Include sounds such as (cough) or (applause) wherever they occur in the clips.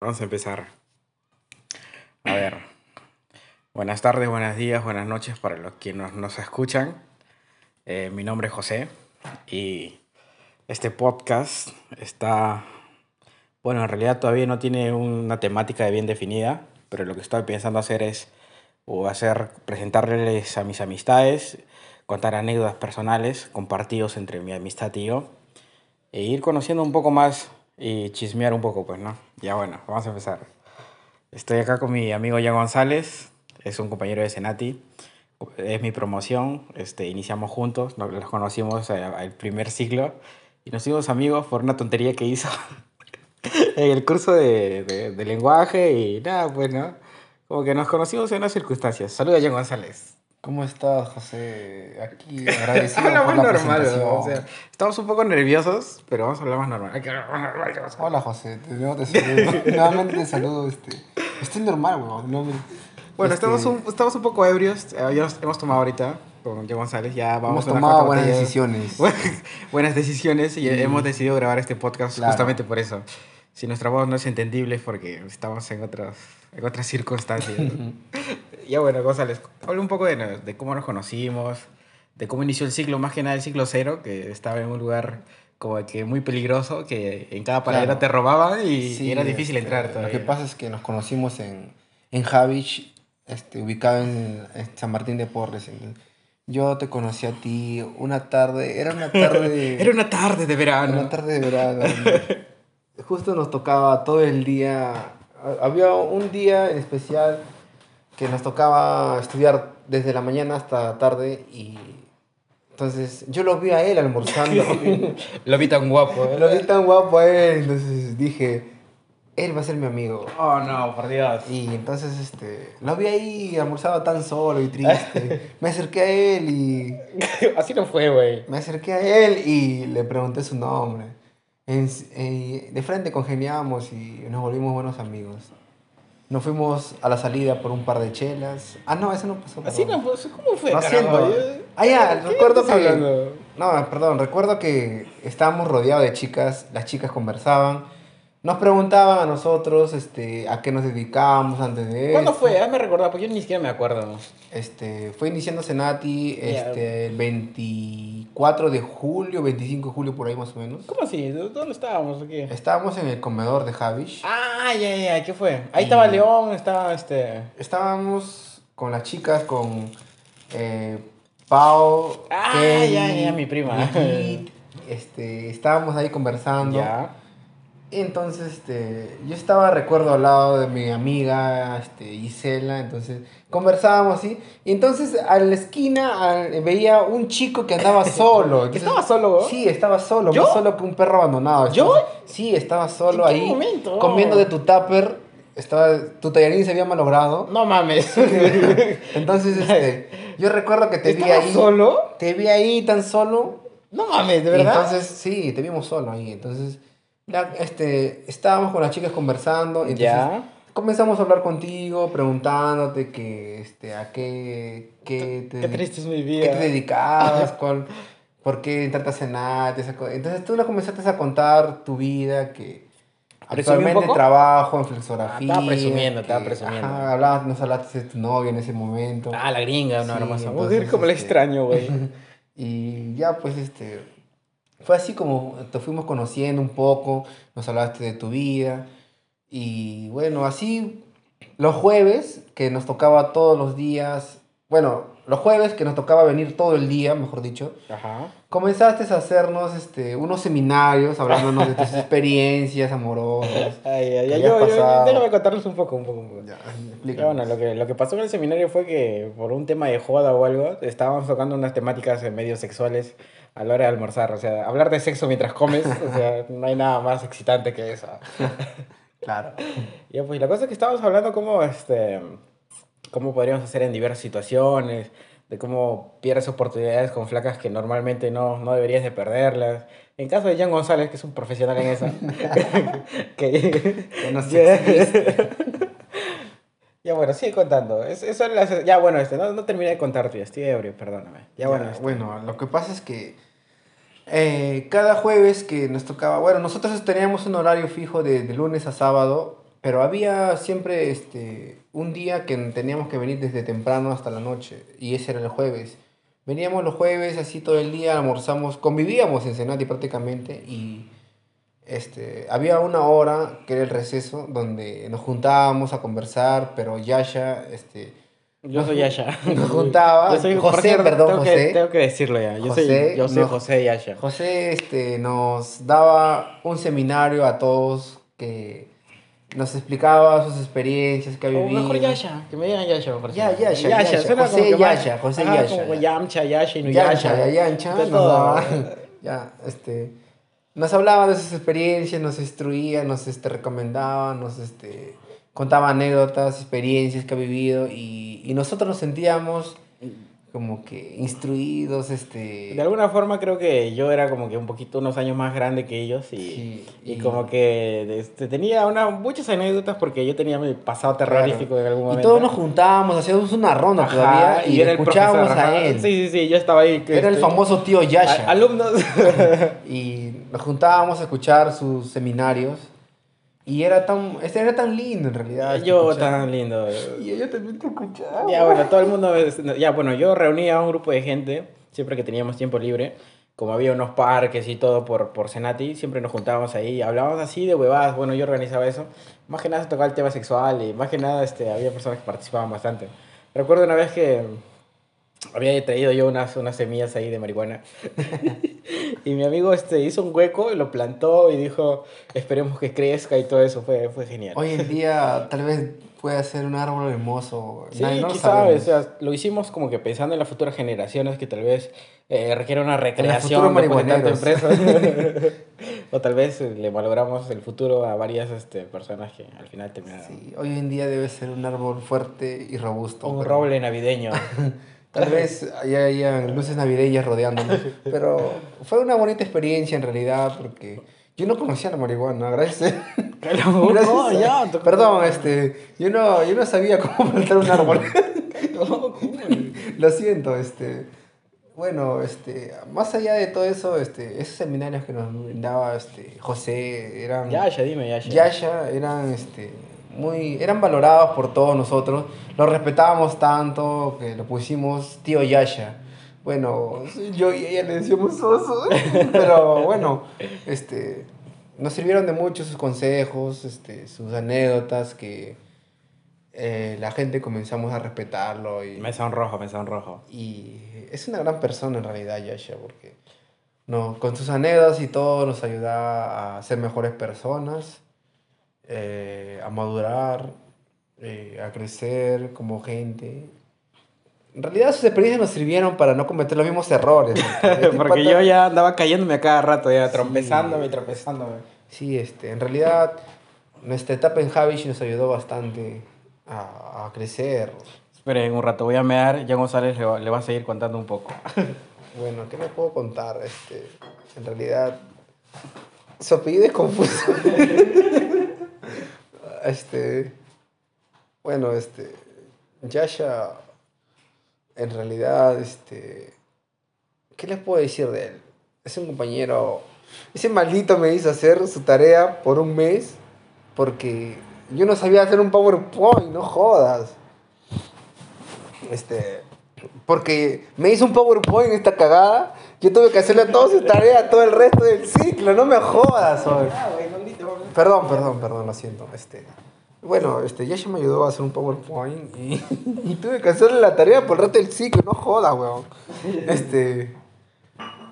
Vamos a empezar. A ver. Buenas tardes, buenos días, buenas noches para los que nos, escuchan. Eh, mi nombre es José y este podcast está, bueno, en realidad todavía no tiene una temática bien definida, pero lo que estoy pensando hacer es o hacer presentarles a mis amistades, contar anécdotas personales compartidos entre mi amistad y yo e ir conociendo un poco más y chismear un poco, pues, ¿no? Ya bueno, vamos a empezar. Estoy acá con mi amigo Jan González, es un compañero de Senati, es mi promoción, este, iniciamos juntos, nos conocimos al primer ciclo y nos hicimos amigos por una tontería que hizo (laughs) en el curso de, de, de lenguaje y nada, pues, ¿no? Como que nos conocimos en unas circunstancias. Saludos, Jan González. ¿Cómo estás, José? Aquí (laughs) agradecido Habla por más la normal, o sea, estamos un poco nerviosos, pero vamos a hablar más normal. Hay que hablar más normal. ¿qué pasa? Hola, José. Nuevo te saludo. (laughs) Nuevamente te saludo. Este. Estoy normal, weón. No, me- Bueno, este, estamos, un, estamos un poco ebrios. eh, Ya nos hemos tomado ahorita con Jan González. Ya vamos Hemos a tomado buenas decisiones. (laughs) buenas decisiones y hemos decidido grabar este podcast Claro. justamente por eso. Si nuestra voz no es entendible es porque estamos en otras, en otras circunstancias. Ya bueno, González, habla un poco de, de cómo nos conocimos, de cómo inició el ciclo, más que nada el ciclo cero, que estaba en un lugar como que muy peligroso, que en cada paradero Claro. te robaban y, Sí, y era difícil este, entrar Lo todavía. que pasa es que nos conocimos en, en Javich, este, ubicado en, en San Martín de Porres. Entonces, Yo te conocí a ti una tarde. Era una tarde. (laughs) Era una tarde de verano. Una tarde de verano. (laughs) Justo nos tocaba todo el día. ha- Había un día en especial que nos tocaba estudiar desde la mañana hasta tarde y entonces yo lo vi a él almorzando. (laughs) Lo vi tan guapo. ¿eh? lo vi tan guapo a él, entonces dije, él va a ser mi amigo. Oh, no, por Dios. Y entonces este, lo vi ahí almorzado tan solo y triste. (laughs) Me acerqué a él y (laughs) Así no fue, güey. me acerqué a él y le pregunté su nombre. En- eh, de frente congeniamos y nos volvimos buenos amigos. Nos fuimos a la salida por un par de chelas. Ah, no, eso no pasó. Así no fue. ¿Cómo fue? Carajo? siento. Ah, ya, ¿Qué recuerdo que... hablando? No, perdón, recuerdo que estábamos rodeados de chicas, las chicas conversaban, nos preguntaban a nosotros este, a qué nos dedicábamos antes de ¿Cuándo esto. fue? Ah, me recordaba, porque yo ni siquiera me acuerdo. Este, fue iniciando Senati Ya. este, el 24 de julio, 25 de julio, por ahí más o menos. ¿Cómo así? ¿Dó- ¿Dónde estábamos? ¿O qué? Estábamos en el comedor de Javish. Ah, ya, ya, ¿qué fue? Ahí Y- estaba León, estaba este. Estábamos con las chicas, con eh, Pau, Ah, Kelly, ya, ya, mi prima. Brigitte, este, estábamos ahí conversando. Ya. Entonces, este, yo estaba, recuerdo, al lado de mi amiga, este, Gisela, entonces conversábamos así. Y entonces, a la esquina al- veía un chico que andaba (laughs) solo. Entonces- ¿Estaba solo? Sí, estaba solo, ¿Yo? más solo que un perro abandonado. ¿Yo? Sí, estaba solo ¿En qué ahí, momento? comiendo de tu tupper. Estaba, tu tallarín se había malogrado. No mames. (laughs) Entonces, este, yo recuerdo que te vi ¿Estaba ahí. solo? Te vi ahí tan solo. No mames, ¿de verdad? Entonces, sí, te vimos solo ahí. Entonces, la- este, estábamos con las chicas conversando. y entonces Ya. Comenzamos a hablar contigo, preguntándote que, este, a qué, qué, te, Qué triste es mi qué vida. te dedicabas, (laughs) cuál- por qué entraste a cenar. Entonces tú le comenzaste a contar tu vida, que ¿Presumí un actualmente trabajo en flexografía. Ah, estaba presumiendo, estaba presumiendo. ajá, hablabas, nos hablaste de tu novia en ese momento. Ah, la gringa, una Sí, hermosa entonces, como la este, extraño, güey. (laughs) Y ya pues este fue así como te fuimos conociendo un poco, nos hablaste de tu vida y bueno, así los jueves que nos tocaba todos los días, bueno, los jueves que nos tocaba venir todo el día, mejor dicho, Ajá. comenzaste a hacernos este unos seminarios hablándonos de tus (laughs) experiencias amorosas. Ay, ay, ¿Qué ay. Yo, yo, déjame contarles un poco, un poco, un poco. Ya, bueno, lo que, lo que pasó en el seminario fue que por un tema de joda o algo, estábamos tocando unas temáticas eh, medio sexuales a la hora de almorzar. O sea, hablar de sexo mientras comes, o sea, no hay nada más excitante que eso. (laughs) Claro. Ya, pues la cosa es que estábamos hablando cómo, este, cómo podríamos hacer en diversas situaciones, de cómo pierdes oportunidades con flacas que normalmente no, no deberías de perderlas. En caso de Jan González, que es un profesional en eso, (laughs) que, Que no (laughs) Ya. bueno, sigue contando. Es- eso ya bueno, este, no, no terminé de contar, tío. Estoy ebrio, perdóname. Ya, bueno, este. bueno, lo que pasa es que eh, cada jueves que nos tocaba, bueno, nosotros teníamos un horario fijo de, de lunes a sábado Pero había siempre este, un día que teníamos que venir desde temprano hasta la noche, y ese era el jueves. Veníamos los jueves así todo el día, almorzamos, convivíamos en Senati prácticamente, y este, había una hora que era el receso, donde nos juntábamos a conversar, pero Yasha, este, Yo soy Yasha. nos juntaba, Yo soy José, cierto, perdón, tengo José. Que, tengo que decirlo ya. Yo José, soy, yo soy no. José Yasha. José este, nos daba un seminario a todos que nos explicaba sus experiencias que ha O vivido. mejor Yasha, que me digan Yasha. parece. Ya, Yasha, Yasha, José como que más- Yasha, José Yasha. Como Yamcha, Yasha y no Yancha, Yasha. ya, Yancha, De nos daba- (laughs) ya, este, nos hablaba de sus experiencias, nos instruía, nos este, recomendaba, nos este, contaba anécdotas, experiencias que ha vivido y, y nosotros nos sentíamos como que instruidos, este... De alguna forma creo que yo era como que un poquito unos años más grande que ellos y, Sí, y, y- como que este, tenía una, muchas anécdotas porque yo tenía mi pasado terrorífico Claro. en algún Y momento. todos nos juntábamos, hacíamos una ronda Ajá, todavía y, era escuchábamos a él. Sí, sí, sí, yo estaba ahí. que, Era el este, famoso tío Yasha. a- Alumnos. (laughs) y nos juntábamos a escuchar sus seminarios. Y era tan, este era tan lindo en realidad. yo tan lindo. Y yo también te escuchaba. Ya, bueno, todo el mundo. Ya, bueno, yo reunía a un grupo de gente siempre que teníamos tiempo libre. Como había unos parques y todo por, por Senati, siempre nos juntábamos ahí, hablábamos así de huevadas. Bueno, yo organizaba eso. Más que nada se tocaba el tema sexual y más que nada este, había personas que participaban bastante. Recuerdo una vez que había traído yo unas, unas semillas ahí de marihuana. (laughs) y mi amigo este, hizo un hueco, lo plantó y dijo, esperemos que crezca y todo eso. Fue, fue genial. Hoy en día tal vez pueda ser un árbol hermoso. Sí, Nadie- no sabe, o sea, lo hicimos como que pensando en las futuras generaciones que tal vez eh, requiere una recreación de tanta empresa. (laughs) (laughs) o tal vez eh, le malogramos el futuro a varias este, personas que al final terminaron. Sí, hoy en día debe ser un árbol fuerte y robusto. Un pero roble navideño. (laughs) Tal (laughs) vez haya, haya luces navideñas rodeándonos. (laughs) Pero fue una bonita experiencia en realidad porque yo no conocía la marihuana. Gracias. (laughs) no, Gracias. ya, tú- Perdón, este, yo no, yo no sabía cómo plantar un árbol. Lo siento, este. Bueno, este, más allá de todo eso, este, esos seminarios que nos brindaba este, José eran. Yasha, dime, Yasha. Yasha eran este, muy, eran valorados por todos nosotros. Lo respetábamos tanto que lo pusimos tío Yasha. Bueno, yo y ella le decíamos oso, (laughs) pero bueno, este, nos sirvieron de mucho sus consejos, este, sus anécdotas que eh, la gente comenzamos a respetarlo y, Me sonrojo, me sonrojo. y es una gran persona en realidad Yasha porque no, con sus anécdotas y todo nos ayuda a ser mejores personas, eh, a madurar, eh, a crecer como gente. En realidad sus experiencias nos sirvieron para no cometer los mismos errores. (laughs) Porque yo ya andaba cayéndome a cada rato, ya tropezándome y tropezándome. Sí, este, en realidad nuestra etapa en Javish nos ayudó bastante a, a crecer. Esperen un rato, voy a mear. Ya González le va, le va a seguir contando un poco. (laughs) Bueno, ¿qué me puedo contar? Este, en realidad, su apellido es confuso. (laughs) este, bueno, este, Yasha, en realidad, este, ¿qué les puedo decir de él? Es un compañero, ese maldito me hizo hacer su tarea por un mes porque yo no sabía hacer un PowerPoint, no jodas. Este, porque me hizo un PowerPoint esta cagada. Yo tuve que hacerle toda su tarea todo el resto del ciclo. No me jodas, hoy. Perdón, perdón, perdón, lo siento. Este, bueno, este, Yasha me ayudó a hacer un PowerPoint y, (laughs) y tuve que hacerle la tarea por el resto del ciclo. No jodas, weón. Este,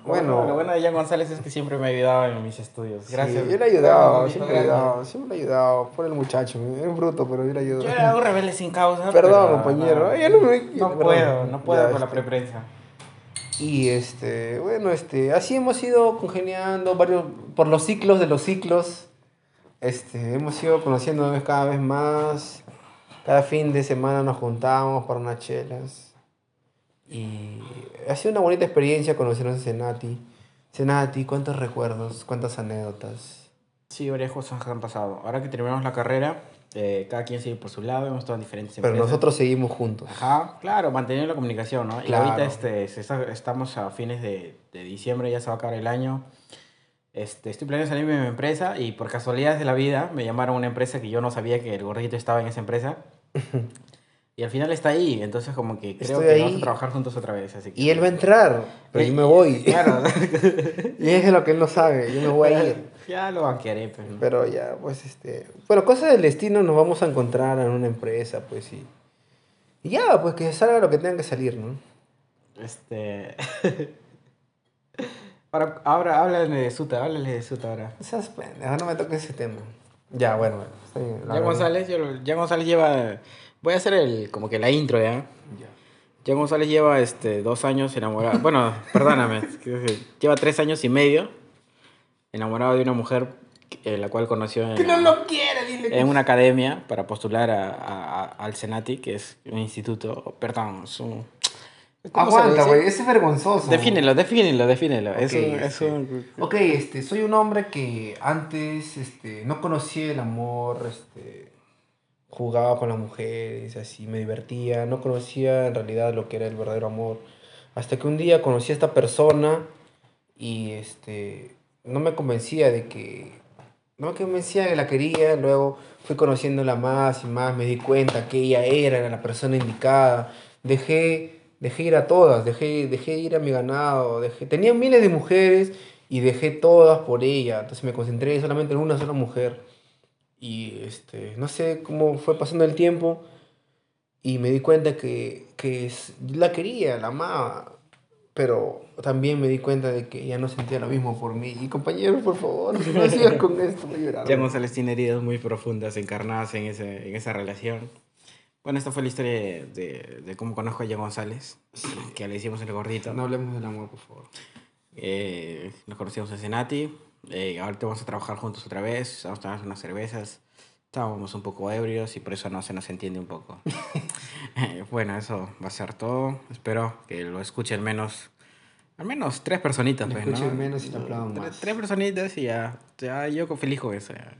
Bueno, lo bueno. de Jan González es que siempre me ha ayudado en mis estudios. sí, Gracias. yo le he ayudado, siempre le he ayudado, siempre le he ayudado. Por el muchacho, es bruto, pero yo le ayudo. Yo era un rebelde sin causa. (laughs) Perdón, compañero. no, no me- no perdón. puedo, no puedo Ya, con la este. preprensa. Y este, bueno, este, así hemos ido congeniando varios, por los ciclos de los ciclos. Este, hemos ido conociéndonos cada vez más. Cada fin de semana nos juntábamos para unas chelas. Y ha sido una bonita experiencia conocernos en Senati. Senati, cuántos recuerdos, cuántas anécdotas. Sí, varias cosas que han pasado. Ahora que terminamos la carrera, eh, cada quien sigue por su lado, hemos estado en diferentes Pero empresas. nosotros seguimos juntos. Ajá, claro, manteniendo la comunicación, ¿no? Y Claro. ahorita este, se está- estamos a fines de, de diciembre, ya se va a acabar el año. Este, estoy planeando salirme de mi empresa y por casualidades de la vida me llamaron a una empresa que yo no sabía que el gordito estaba en esa empresa. (laughs) y al final está ahí, entonces como que creo Estoy que ahí. vamos a trabajar juntos otra vez. Así que, Y él va a entrar, pero yo me voy. Claro. (laughs) y es lo que él no sabe, yo me voy a ir. (laughs) ya lo banquearé, pues. Pero ya, pues este. Bueno, cosa del destino, nos vamos a encontrar en una empresa, pues y. Y ya, pues que salga lo que tenga que salir, ¿no? Este... ahora, ahora háblale de Suta, háblale de Suta ahora. Esas pendejas, no me toques ese tema. Ya, bueno, bueno. está bien, la Ya. González, yo- ya González lleva... Voy a hacer el, como que la intro, ¿ya? Ya. Ya González lleva este, dos años enamorado. Bueno, (laughs) perdóname. lleva tres años y medio enamorado de una mujer eh, la cual conoció en, Que no lo quiere, dile que en una academia para postular a, a- a- al Senati, que es un instituto. Perdón, es un. ¿Cómo se le Aguanta, güey, ese es vergonzoso. Defínelo, defínelo, defínelo. es Ok, un. Es este, un Ok, este, soy un hombre que antes este, no conocía el amor, este, jugaba con las mujeres, así, me divertía, no conocía en realidad lo que era el verdadero amor. Hasta que un día conocí a esta persona y este, no me convencía de que, no me convencía de que la quería, luego fui conociéndola más y más, me di cuenta que ella era la persona indicada, dejé, dejé ir a todas, dejé, dejé ir a mi ganado, dejé, tenía miles de mujeres y dejé todas por ella, entonces me concentré solamente en una sola mujer y este, no sé cómo fue pasando el tiempo y me di cuenta que, que la quería, la amaba, pero también me di cuenta de que ella no sentía lo mismo por mí. Y compañeros, por favor, no sigas con esto, voy a llorar. Ya González tiene heridas muy profundas encarnadas en, ese, en esa relación. Bueno, esta fue la historia de, de- de cómo conozco a Jan González, que le hicimos el gordito. No hablemos del amor, por favor. Eh, nos conocimos en Senati. Eh, ahorita vamos a trabajar juntos otra vez. Vamos a tomar unas cervezas. Estábamos un poco ebrios y por eso no se nos entiende un poco. (laughs) Eh, bueno, eso va a ser todo. Espero que lo escuchen menos. Al menos tres personitas, Lo pues, ¿no? escuchen menos y lo aplaudan Tres- más. Tres personitas y ya. ya yo feliz con eso. ya.